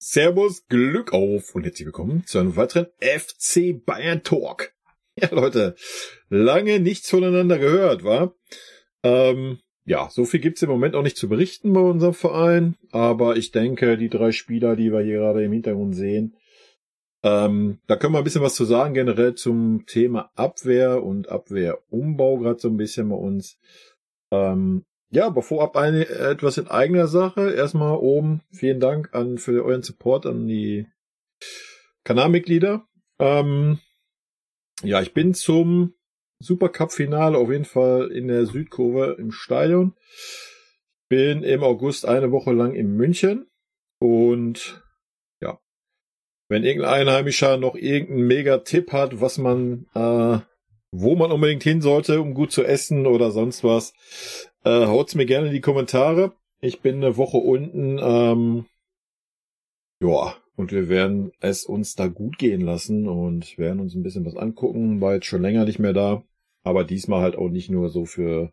Servus, Glück auf und herzlich willkommen zu einem weiteren FC Bayern Talk. Ja, Leute, lange nichts voneinander gehört, war. Ähm, ja, so viel gibt's im Moment auch nicht zu berichten bei unserem Verein, aber ich denke, die drei Spieler, die wir hier gerade im Hintergrund sehen, ähm, da können wir ein bisschen was zu sagen, generell zum Thema Abwehr und Abwehrumbau, gerade so ein bisschen bei uns. Ähm, ja, aber vorab eine, etwas in eigener Sache. Erstmal oben vielen Dank an für euren Support an die Kanalmitglieder. Ähm, ja, ich bin zum Supercup-Finale auf jeden Fall in der Südkurve im Stadion. Bin im August eine Woche lang in München und ja, wenn irgendein Einheimischer noch irgendeinen Mega-Tipp hat, was man, äh, wo man unbedingt hin sollte, um gut zu essen oder sonst was, äh, haut's mir gerne in die Kommentare. Ich bin eine Woche unten. Ähm, ja, und wir werden es uns da gut gehen lassen und werden uns ein bisschen was angucken. War jetzt schon länger nicht mehr da. Aber diesmal halt auch nicht nur so für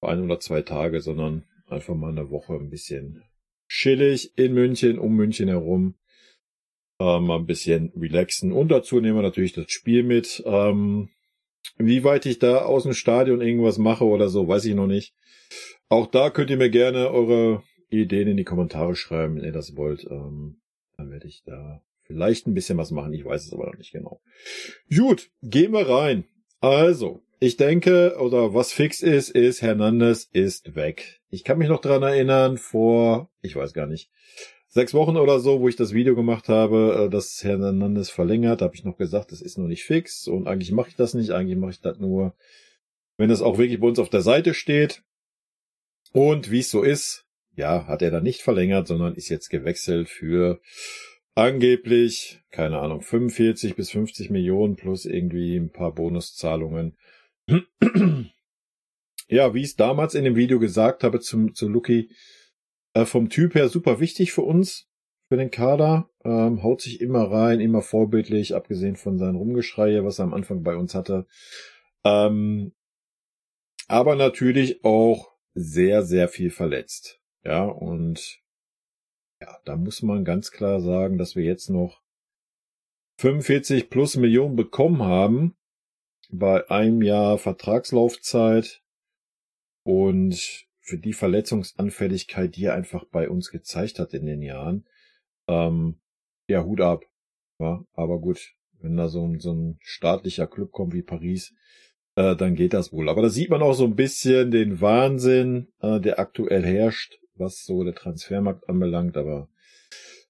ein oder zwei Tage, sondern einfach mal eine Woche ein bisschen chillig in München, um München herum. Ähm, mal ein bisschen relaxen. Und dazu nehmen wir natürlich das Spiel mit. Ähm, wie weit ich da aus dem Stadion irgendwas mache oder so, weiß ich noch nicht. Auch da könnt ihr mir gerne eure Ideen in die Kommentare schreiben, wenn ihr das wollt. Ähm, dann werde ich da vielleicht ein bisschen was machen. Ich weiß es aber noch nicht genau. Gut, gehen wir rein. Also, ich denke, oder was fix ist, ist, Hernandez ist weg. Ich kann mich noch dran erinnern, vor, ich weiß gar nicht, sechs Wochen oder so, wo ich das Video gemacht habe, äh, dass Hernandez verlängert, habe ich noch gesagt, das ist noch nicht fix und eigentlich mache ich das nicht, eigentlich mache ich das nur, wenn es auch wirklich bei uns auf der Seite steht. Und wie es so ist, ja, hat er dann nicht verlängert, sondern ist jetzt gewechselt für angeblich, keine Ahnung, 45 bis 50 Millionen plus irgendwie ein paar Bonuszahlungen. ja, wie ich es damals in dem Video gesagt habe zum, zu Lucky, äh, vom Typ her super wichtig für uns, für den Kader, ähm, haut sich immer rein, immer vorbildlich, abgesehen von seinen Rumgeschreie, was er am Anfang bei uns hatte. Ähm, aber natürlich auch sehr, sehr viel verletzt. Ja, und ja, da muss man ganz klar sagen, dass wir jetzt noch 45 plus Millionen bekommen haben bei einem Jahr Vertragslaufzeit und für die Verletzungsanfälligkeit, die er einfach bei uns gezeigt hat in den Jahren, ähm, ja, Hut ab. Ja, aber gut, wenn da so ein, so ein staatlicher Club kommt wie Paris, äh, dann geht das wohl. Aber da sieht man auch so ein bisschen den Wahnsinn, äh, der aktuell herrscht, was so der Transfermarkt anbelangt. Aber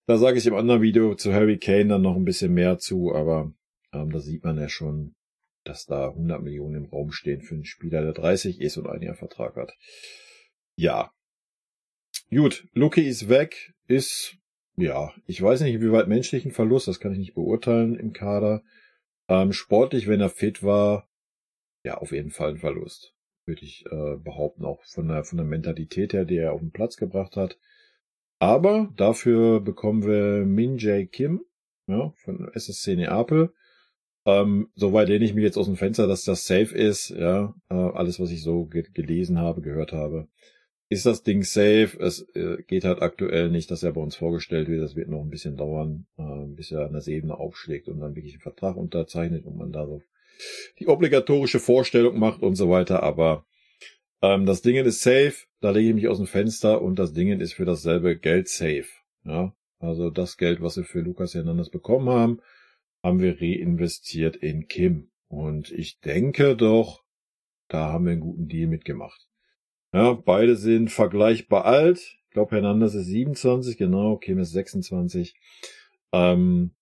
da sage ich im anderen Video zu Harry Kane dann noch ein bisschen mehr zu. Aber ähm, da sieht man ja schon, dass da 100 Millionen im Raum stehen für einen Spieler, der 30 ist und ein Jahr Vertrag hat. Ja. Gut, Lucky ist weg, ist, ja, ich weiß nicht, wie weit menschlichen Verlust, das kann ich nicht beurteilen im Kader. Ähm, sportlich, wenn er fit war, ja, auf jeden Fall ein Verlust. Würde ich äh, behaupten, auch von der, von der Mentalität her, die er auf den Platz gebracht hat. Aber dafür bekommen wir Min Jae Kim, ja, von SSC Neapel. Ähm, soweit lehne ich mich jetzt aus dem Fenster, dass das safe ist, ja. Äh, alles, was ich so ge gelesen habe, gehört habe. Ist das Ding safe? Es äh, geht halt aktuell nicht, dass er bei uns vorgestellt wird. Das wird noch ein bisschen dauern, äh, bis er an das Ebene aufschlägt und dann wirklich einen Vertrag unterzeichnet und man da so die obligatorische Vorstellung macht und so weiter. Aber ähm, das Ding ist safe, da lege ich mich aus dem Fenster und das Ding ist für dasselbe Geld safe. Ja, also das Geld, was wir für Lukas Hernandez bekommen haben, haben wir reinvestiert in Kim. Und ich denke doch, da haben wir einen guten Deal mitgemacht. Ja, beide sind vergleichbar alt. Ich glaube, Hernandez ist 27, genau, Kim ist 26. Ähm,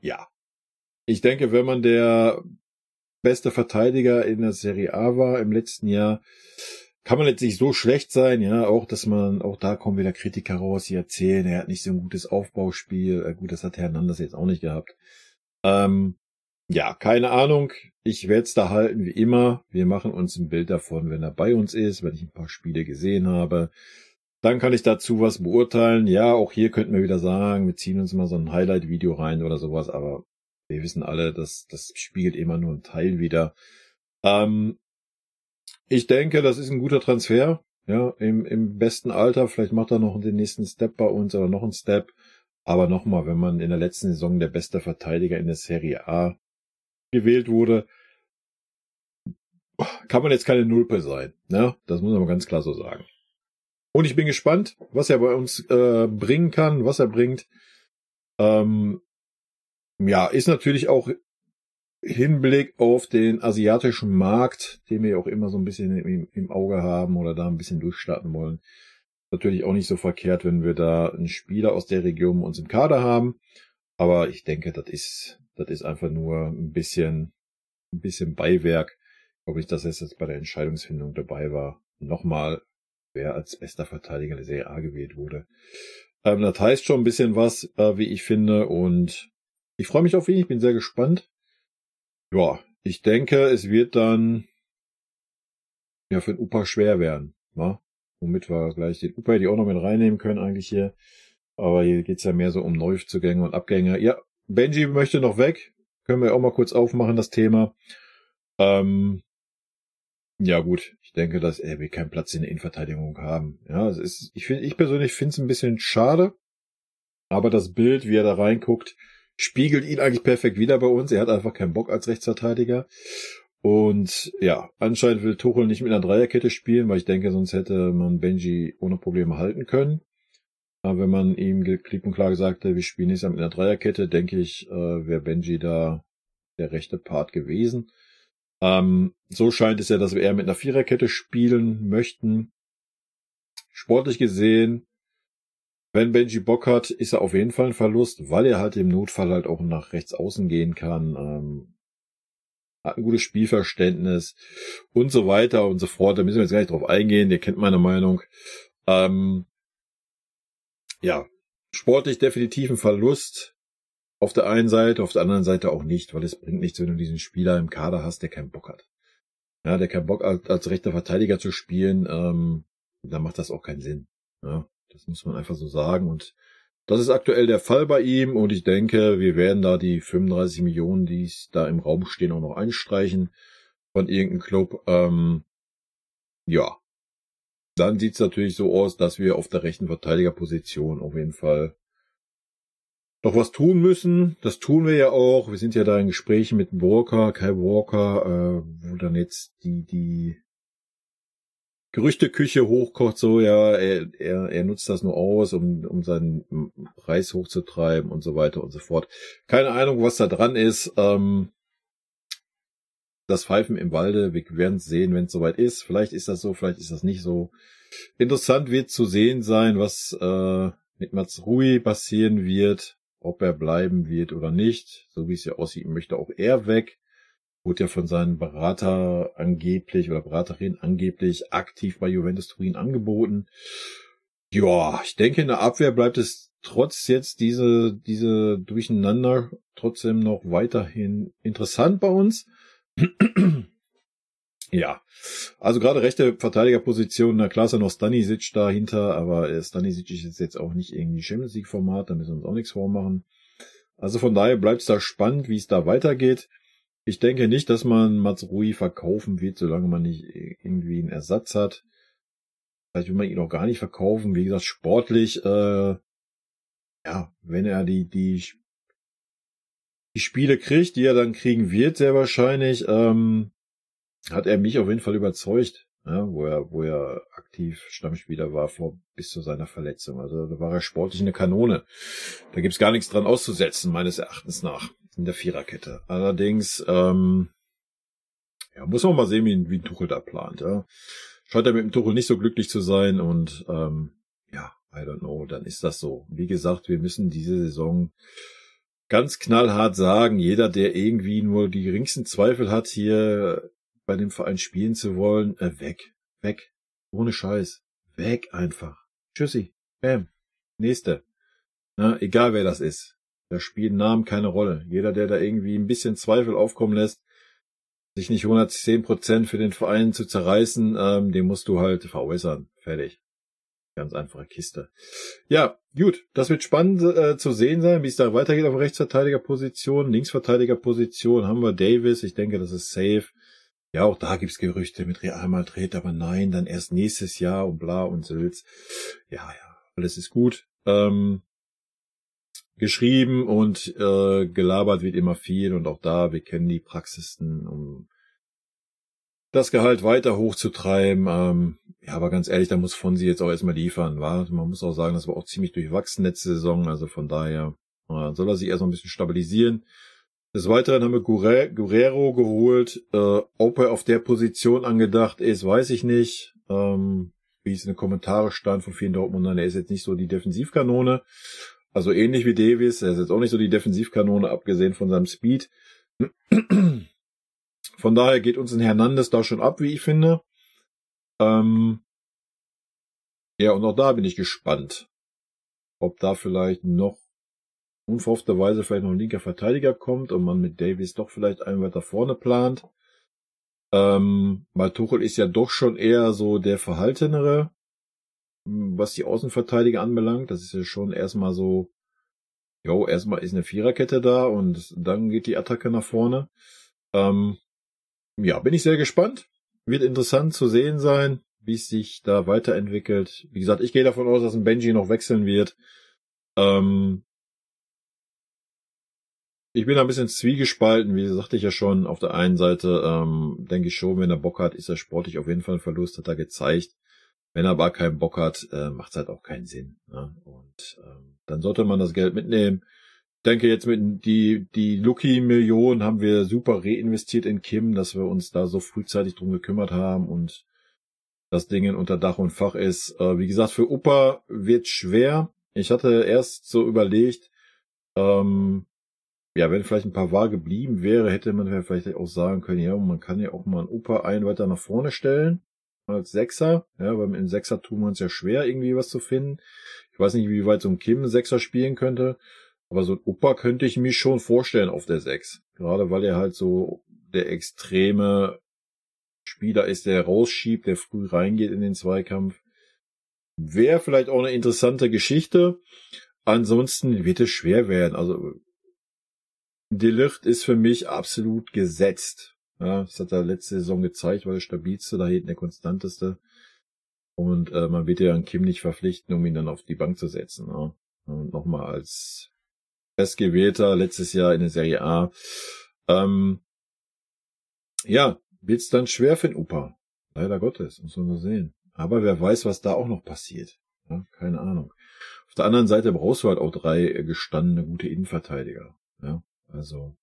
ja, ich denke, wenn man der beste Verteidiger in der Serie A war im letzten Jahr, kann man jetzt nicht so schlecht sein, ja, auch, dass man, auch da kommen wieder Kritiker raus, die erzählen, er hat nicht so ein gutes Aufbauspiel, äh, gut, das hat Hernandez jetzt auch nicht gehabt. Ähm, ja, keine Ahnung, ich werde es da halten wie immer, wir machen uns ein Bild davon, wenn er bei uns ist, wenn ich ein paar Spiele gesehen habe, dann kann ich dazu was beurteilen, ja, auch hier könnten wir wieder sagen, wir ziehen uns mal so ein Highlight-Video rein oder sowas, aber wir wissen alle, dass das spiegelt immer nur ein Teil wieder. Ähm, ich denke, das ist ein guter Transfer. ja, im, im besten Alter. Vielleicht macht er noch den nächsten Step bei uns oder noch einen Step. Aber nochmal, wenn man in der letzten Saison der beste Verteidiger in der Serie A gewählt wurde, kann man jetzt keine Nulpe sein. Ne? Das muss man ganz klar so sagen. Und ich bin gespannt, was er bei uns äh, bringen kann, was er bringt. Ähm, ja, ist natürlich auch Hinblick auf den asiatischen Markt, den wir auch immer so ein bisschen im, im Auge haben oder da ein bisschen durchstarten wollen. Natürlich auch nicht so verkehrt, wenn wir da einen Spieler aus der Region uns im Kader haben. Aber ich denke, das ist, das ist einfach nur ein bisschen, ein bisschen Beiwerk. Ob ich das jetzt bei der Entscheidungsfindung dabei war. Nochmal, wer als bester Verteidiger der Serie A gewählt wurde. Ähm, das heißt schon ein bisschen was, äh, wie ich finde. Und ich freue mich auf ihn. Ich bin sehr gespannt. Ja, ich denke, es wird dann ja für den Upa schwer werden. wa? Womit wir gleich den Upa die auch noch mit reinnehmen können eigentlich hier. Aber hier geht's ja mehr so um Neuzugänge und Abgänge. Ja, Benji möchte noch weg. Können wir auch mal kurz aufmachen, das Thema. Ähm, ja gut, ich denke, dass er will keinen Platz in der Innenverteidigung haben. Ja, es ist, ich finde, ich persönlich finde es ein bisschen schade, aber das Bild, wie er da reinguckt, spiegelt ihn eigentlich perfekt wieder bei uns. Er hat einfach keinen Bock als Rechtsverteidiger. Und ja, anscheinend will Tuchel nicht mit einer Dreierkette spielen, weil ich denke, sonst hätte man Benji ohne Probleme halten können. Wenn man ihm klipp und klar gesagt hätte, wir spielen nicht mit einer Dreierkette, denke ich, äh, wäre Benji da der rechte Part gewesen. Ähm, so scheint es ja, dass wir eher mit einer Viererkette spielen möchten. Sportlich gesehen, wenn Benji Bock hat, ist er auf jeden Fall ein Verlust, weil er halt im Notfall halt auch nach rechts außen gehen kann. Ähm, hat ein gutes Spielverständnis und so weiter und so fort. Da müssen wir jetzt gar nicht drauf eingehen. Ihr kennt meine Meinung. Ähm, ja, sportlich definitiv ein Verlust. Auf der einen Seite, auf der anderen Seite auch nicht, weil es bringt nichts, wenn du diesen Spieler im Kader hast, der keinen Bock hat. Ja, der keinen Bock hat, als rechter Verteidiger zu spielen, ähm, dann macht das auch keinen Sinn. Ja, das muss man einfach so sagen. Und das ist aktuell der Fall bei ihm und ich denke, wir werden da die 35 Millionen, die da im Raum stehen, auch noch einstreichen von irgendeinem Club. Ähm, ja. Dann sieht's natürlich so aus, dass wir auf der rechten Verteidigerposition auf jeden Fall noch was tun müssen. Das tun wir ja auch. Wir sind ja da in Gesprächen mit Walker, Kai Walker, äh, wo dann jetzt die, die Gerüchteküche hochkocht, so, ja, er, er, er nutzt das nur aus, um, um seinen Preis hochzutreiben und so weiter und so fort. Keine Ahnung, was da dran ist. Ähm, das Pfeifen im Walde, wir werden sehen, wenn es soweit ist. Vielleicht ist das so, vielleicht ist das nicht so. Interessant wird zu sehen sein, was äh, mit Mats Rui passieren wird ob er bleiben wird oder nicht. So wie es ja aussieht, möchte auch er weg. Wurde ja von seinem Berater angeblich oder Beraterin angeblich aktiv bei Juventus Turin angeboten. Ja, ich denke, in der Abwehr bleibt es trotz jetzt diese, diese Durcheinander trotzdem noch weiterhin interessant bei uns. Ja, also gerade rechte Verteidigerposition, na klar ist ja noch Stanisic dahinter, aber äh, Stanisic ist jetzt auch nicht irgendwie Champions League Format, da müssen wir uns auch nichts vormachen. Also von daher bleibt es da spannend, wie es da weitergeht. Ich denke nicht, dass man Mats Rui verkaufen wird, solange man nicht irgendwie einen Ersatz hat. Vielleicht will man ihn auch gar nicht verkaufen. Wie gesagt, sportlich, äh, ja, wenn er die, die, die Spiele kriegt, die er dann kriegen wird, sehr wahrscheinlich, ähm, hat er mich auf jeden Fall überzeugt, ja, wo er, wo er aktiv Stammspieler war vor bis zu seiner Verletzung. Also da war er sportlich eine Kanone. Da gibt's gar nichts dran auszusetzen, meines Erachtens nach, in der Viererkette. Allerdings, ähm, ja, muss man mal sehen, wie, wie ein Tuchel da plant. Ja. Scheint er mit dem Tuchel nicht so glücklich zu sein und ähm, ja, I don't know, dann ist das so. Wie gesagt, wir müssen diese Saison ganz knallhart sagen, jeder, der irgendwie nur die geringsten Zweifel hat, hier bei dem Verein spielen zu wollen, äh, weg, weg, ohne Scheiß, weg einfach. Tschüssi, bam, nächste. Na, egal wer das ist. Da spielen Namen keine Rolle. Jeder, der da irgendwie ein bisschen Zweifel aufkommen lässt, sich nicht 110 Prozent für den Verein zu zerreißen, ähm, den musst du halt veräußern. Fertig. Ganz einfache Kiste. Ja, gut. Das wird spannend äh, zu sehen sein, wie es da weitergeht auf Rechtsverteidigerposition. Linksverteidigerposition haben wir Davis. Ich denke, das ist safe. Ja, auch da gibt's Gerüchte mit Real Madrid, aber nein, dann erst nächstes Jahr und bla und Sülz. Ja, ja, alles ist gut. Ähm, geschrieben und äh, gelabert wird immer viel und auch da, wir kennen die Praxisten, um das Gehalt weiter hochzutreiben. Ähm, ja, aber ganz ehrlich, da muss Fonsi jetzt auch erstmal liefern, war. Man muss auch sagen, das war auch ziemlich durchwachsen letzte Saison, also von daher äh, soll er sich erstmal ein bisschen stabilisieren. Des Weiteren haben wir Guerrero geholt. Äh, ob er auf der Position angedacht ist, weiß ich nicht. Ähm, wie es in den Kommentaren stand von vielen Dortmundern, er ist jetzt nicht so die Defensivkanone. Also ähnlich wie Davis, er ist jetzt auch nicht so die Defensivkanone, abgesehen von seinem Speed. Von daher geht uns ein Hernandez da schon ab, wie ich finde. Ähm ja, und auch da bin ich gespannt, ob da vielleicht noch unverhoffterweise vielleicht noch ein linker Verteidiger kommt und man mit Davis doch vielleicht einen weiter vorne plant. Ähm, weil Tuchel ist ja doch schon eher so der Verhaltenere, was die Außenverteidiger anbelangt. Das ist ja schon erstmal so, jo, erstmal ist eine Viererkette da und dann geht die Attacke nach vorne. Ähm, ja, bin ich sehr gespannt. Wird interessant zu sehen sein, wie es sich da weiterentwickelt. Wie gesagt, ich gehe davon aus, dass ein Benji noch wechseln wird. Ähm, ich bin ein bisschen zwiegespalten, wie sagte ich ja schon. Auf der einen Seite ähm, denke ich schon, wenn er Bock hat, ist er sportlich auf jeden Fall ein Verlust, hat er gezeigt. Wenn er aber keinen Bock hat, äh, macht es halt auch keinen Sinn. Ne? Und ähm, dann sollte man das Geld mitnehmen. Denke jetzt mit die die Lucky Million haben wir super reinvestiert in Kim, dass wir uns da so frühzeitig drum gekümmert haben und das Ding unter Dach und Fach ist. Äh, wie gesagt, für Upa wird schwer. Ich hatte erst so überlegt, ähm, ja, wenn vielleicht ein paar wahr geblieben wäre, hätte man vielleicht auch sagen können, ja, man kann ja auch mal einen Opa einen weiter nach vorne stellen als Sechser, ja, weil im Sechser tun wir uns ja schwer, irgendwie was zu finden. Ich weiß nicht, wie weit so ein Kim Sechser spielen könnte, aber so ein Opa könnte ich mir schon vorstellen auf der Sechs. Gerade weil er halt so der extreme Spieler ist, der rausschiebt, der früh reingeht in den Zweikampf. Wäre vielleicht auch eine interessante Geschichte. Ansonsten wird es schwer werden. Also Delicht ist für mich absolut gesetzt. Ja, das hat er letzte Saison gezeigt, war der stabilste, da hinten der konstanteste. Und äh, man wird ja an Kim nicht verpflichten, um ihn dann auf die Bank zu setzen. Ja. Und nochmal als festgewählter letztes Jahr in der Serie A. Ähm, ja, wird's dann schwer für den Upa. Leider Gottes, muss man so sehen. Aber wer weiß, was da auch noch passiert. Ja, keine Ahnung. Auf der anderen Seite brauchst du halt auch drei gestandene gute Innenverteidiger. Ja. Also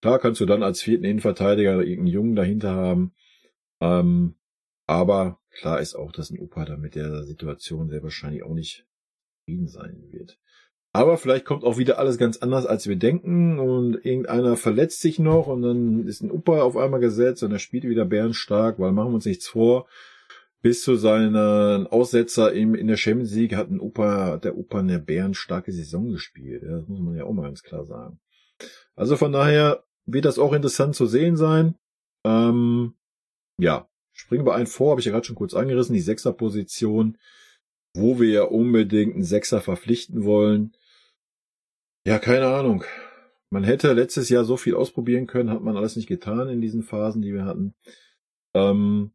klar kannst du dann als vierten Innenverteidiger irgendeinen Jungen dahinter haben. Ähm, aber klar ist auch, dass ein Opa da mit der Situation sehr wahrscheinlich auch nicht zufrieden sein wird. Aber vielleicht kommt auch wieder alles ganz anders, als wir denken und irgendeiner verletzt sich noch und dann ist ein Opa auf einmal gesetzt und er spielt wieder bärenstark, weil machen wir uns nichts vor. Bis zu seinen Aussetzer in der Champions League hat ein Opa, der Opa eine bärenstarke Saison gespielt. Das muss man ja auch mal ganz klar sagen. Also von daher wird das auch interessant zu sehen sein. Ähm, ja, springen wir ein vor, habe ich ja gerade schon kurz angerissen, die Sechserposition, wo wir ja unbedingt einen Sechser verpflichten wollen. Ja, keine Ahnung. Man hätte letztes Jahr so viel ausprobieren können, hat man alles nicht getan in diesen Phasen, die wir hatten. Ähm,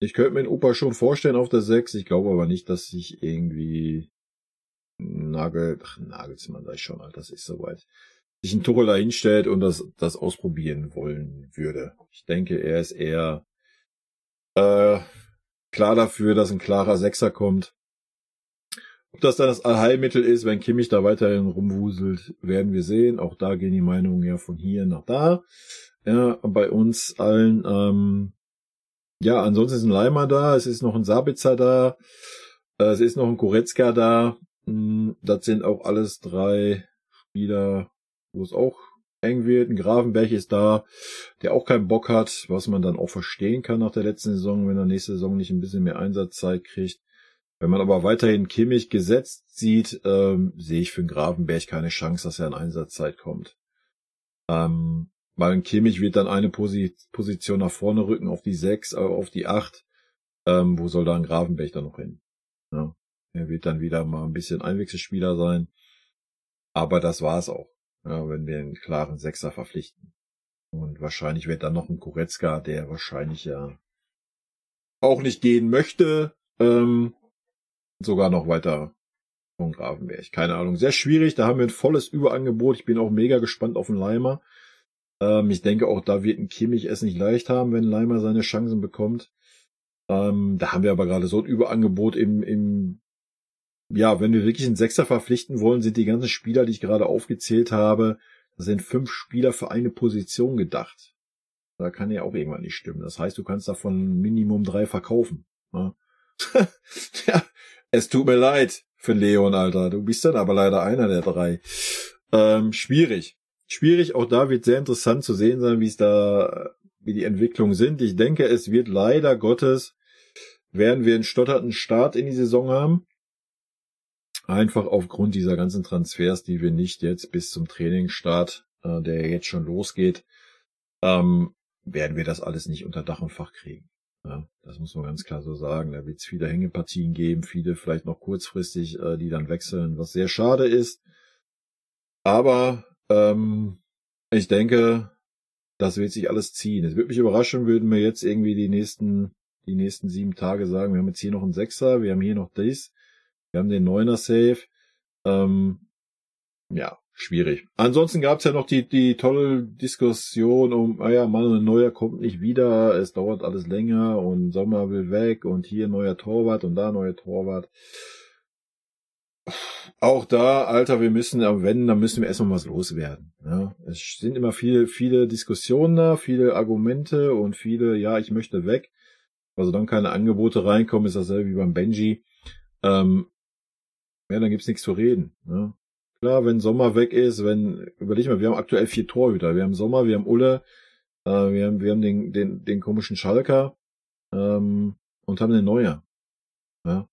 ich könnte mir den Opa schon vorstellen auf der 6. Ich glaube aber nicht, dass sich irgendwie Nagel, ach, Nagelsmann ich schon, Alter, das ist soweit, sich ein Tuchel da hinstellt und das, das ausprobieren wollen würde. Ich denke, er ist eher äh, klar dafür, dass ein klarer Sechser kommt. Ob das dann das Allheilmittel ist, wenn Kimmich da weiterhin rumwuselt, werden wir sehen. Auch da gehen die Meinungen ja von hier nach da. Ja, bei uns allen ähm, ja, ansonsten ist ein Leimer da, es ist noch ein Sabitzer da, äh, es ist noch ein Koretzka da. Hm, das sind auch alles drei Spieler, wo es auch eng wird. Ein Gravenberg ist da, der auch keinen Bock hat, was man dann auch verstehen kann nach der letzten Saison, wenn er nächste Saison nicht ein bisschen mehr Einsatzzeit kriegt. Wenn man aber weiterhin Kimmich gesetzt sieht, ähm, sehe ich für den Gravenberg keine Chance, dass er an Einsatzzeit kommt. Ähm, weil ein Kimmich wird dann eine Posi Position nach vorne rücken auf die 6, äh, auf die 8. Ähm, wo soll da ein Gravenberg dann noch hin? Ja. Er wird dann wieder mal ein bisschen Einwechselspieler sein. Aber das war's auch, wenn wir einen klaren Sechser verpflichten. Und wahrscheinlich wird dann noch ein Koretzka, der wahrscheinlich ja auch nicht gehen möchte, ähm, sogar noch weiter von Gravenberg. Keine Ahnung. Sehr schwierig. Da haben wir ein volles Überangebot. Ich bin auch mega gespannt auf den Leimer. Ähm, ich denke auch, da wird ein Kimmich es nicht leicht haben, wenn Leimer seine Chancen bekommt. Ähm, da haben wir aber gerade so ein Überangebot im, im, ja, wenn wir wirklich einen Sechser verpflichten wollen, sind die ganzen Spieler, die ich gerade aufgezählt habe, sind fünf Spieler für eine Position gedacht. Da kann ja auch irgendwann nicht stimmen. Das heißt, du kannst davon Minimum drei verkaufen. Ne? ja, es tut mir leid für Leon, Alter. Du bist dann aber leider einer der drei. Ähm, schwierig. Schwierig. Auch da wird sehr interessant zu sehen sein, wie es da, wie die Entwicklungen sind. Ich denke, es wird leider Gottes, werden wir einen stotterten Start in die Saison haben. Einfach aufgrund dieser ganzen Transfers, die wir nicht jetzt bis zum Trainingsstart, äh, der jetzt schon losgeht, ähm, werden wir das alles nicht unter Dach und Fach kriegen. Ja, das muss man ganz klar so sagen. Da wird es viele Hängepartien geben, viele vielleicht noch kurzfristig, äh, die dann wechseln, was sehr schade ist. Aber ähm, ich denke, das wird sich alles ziehen. Es würde mich überraschen, würden wir jetzt irgendwie die nächsten, die nächsten sieben Tage sagen, wir haben jetzt hier noch einen Sechser, wir haben hier noch dies, wir haben den Neuner Safe. Ähm, ja, schwierig. Ansonsten gab es ja noch die, die tolle Diskussion um, ah ja, Manuel Neuer kommt nicht wieder, es dauert alles länger und Sommer will weg und hier neuer Torwart und da neuer Torwart. Auch da, Alter, wir müssen, wenn, dann müssen wir erstmal was loswerden. Ja, es sind immer viele, viele Diskussionen da, viele Argumente und viele, ja, ich möchte weg. Also dann keine Angebote reinkommen, ist dasselbe wie beim Benji. Ähm, ja, dann gibt's nichts zu reden. Ja. Klar, wenn Sommer weg ist, wenn, überleg mal, wir haben aktuell vier Torhüter. Wir haben Sommer, wir haben Ulle, äh, wir haben, wir haben den, den, den komischen Schalker, ähm, und haben den Neuer. Ja.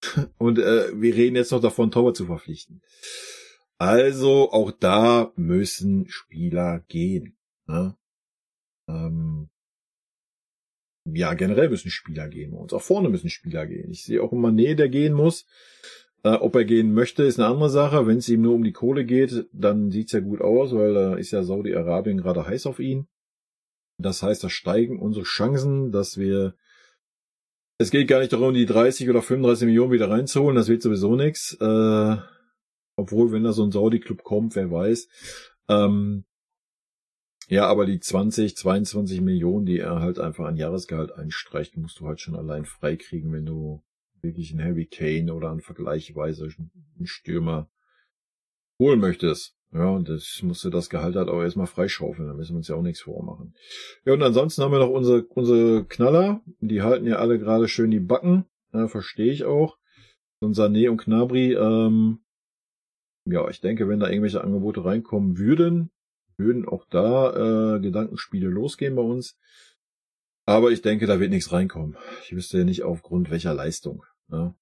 und äh, wir reden jetzt noch davon, Torwart zu verpflichten. Also auch da müssen Spieler gehen. Ja, ähm, ja generell müssen Spieler gehen. Und auch vorne müssen Spieler gehen. Ich sehe auch immer Nähe, der gehen muss. Äh, ob er gehen möchte, ist eine andere Sache. Wenn es ihm nur um die Kohle geht, dann sieht's ja gut aus, weil da ist ja Saudi-Arabien gerade heiß auf ihn. Das heißt, da steigen unsere Chancen, dass wir es geht gar nicht darum, die 30 oder 35 Millionen wieder reinzuholen, das wird sowieso nichts. Äh, obwohl, wenn da so ein Saudi-Club kommt, wer weiß. Ähm, ja, aber die 20, 22 Millionen, die er halt einfach an Jahresgehalt einstreicht, musst du halt schon allein freikriegen, wenn du wirklich einen Harry Kane oder einen vergleichsweise einen Stürmer holen möchtest. Ja, und das musste das Gehalt halt auch erstmal freischaufeln, da müssen wir uns ja auch nichts vormachen. Ja, und ansonsten haben wir noch unsere, unsere Knaller, die halten ja alle gerade schön die Backen, ja, verstehe ich auch. Und Sané und Knabri, ähm, ja, ich denke, wenn da irgendwelche Angebote reinkommen würden, würden auch da äh, Gedankenspiele losgehen bei uns. Aber ich denke, da wird nichts reinkommen. Ich wüsste ja nicht aufgrund welcher Leistung. Ja.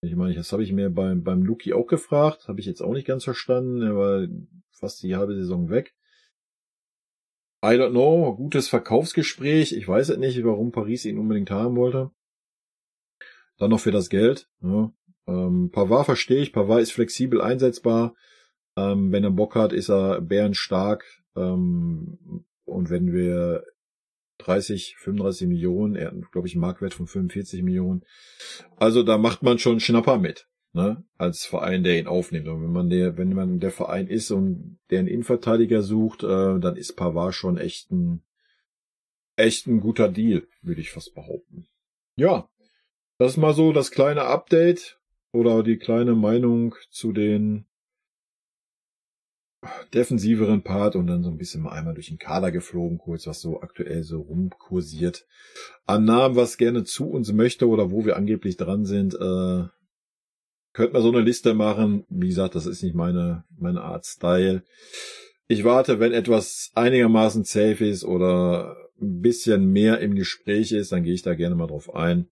Ich meine, das habe ich mir beim, beim Luki auch gefragt, habe ich jetzt auch nicht ganz verstanden. Er war fast die halbe Saison weg. I don't know, gutes Verkaufsgespräch. Ich weiß es nicht, warum Paris ihn unbedingt haben wollte. Dann noch für das Geld. Ja. Ähm, Pavard verstehe ich, Pavard ist flexibel einsetzbar. Ähm, wenn er Bock hat, ist er bärenstark. Ähm, und wenn wir 30, 35 Millionen, er hat, glaube ich, einen Marktwert von 45 Millionen. Also da macht man schon Schnapper mit, ne? Als Verein, der ihn aufnimmt. Und wenn man der, wenn man der Verein ist und der einen Innenverteidiger sucht, äh, dann ist Pavard schon echt ein, echt ein guter Deal, würde ich fast behaupten. Ja, das ist mal so das kleine Update oder die kleine Meinung zu den defensiveren Part und dann so ein bisschen mal einmal durch den Kader geflogen, kurz was so aktuell so rumkursiert. An Namen, was gerne zu uns möchte oder wo wir angeblich dran sind, äh, könnte man so eine Liste machen. Wie gesagt, das ist nicht meine, meine Art Style. Ich warte, wenn etwas einigermaßen safe ist oder ein bisschen mehr im Gespräch ist, dann gehe ich da gerne mal drauf ein.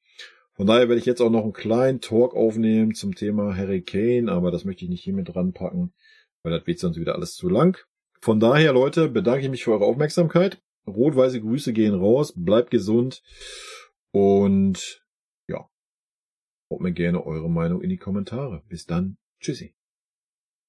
Von daher werde ich jetzt auch noch einen kleinen Talk aufnehmen zum Thema Harry Kane, aber das möchte ich nicht hier mit dran packen weil das wird sonst wieder alles zu lang. Von daher, Leute, bedanke ich mich für eure Aufmerksamkeit. Rot-weiße Grüße gehen raus, bleibt gesund und ja, haut mir gerne eure Meinung in die Kommentare. Bis dann, tschüssi.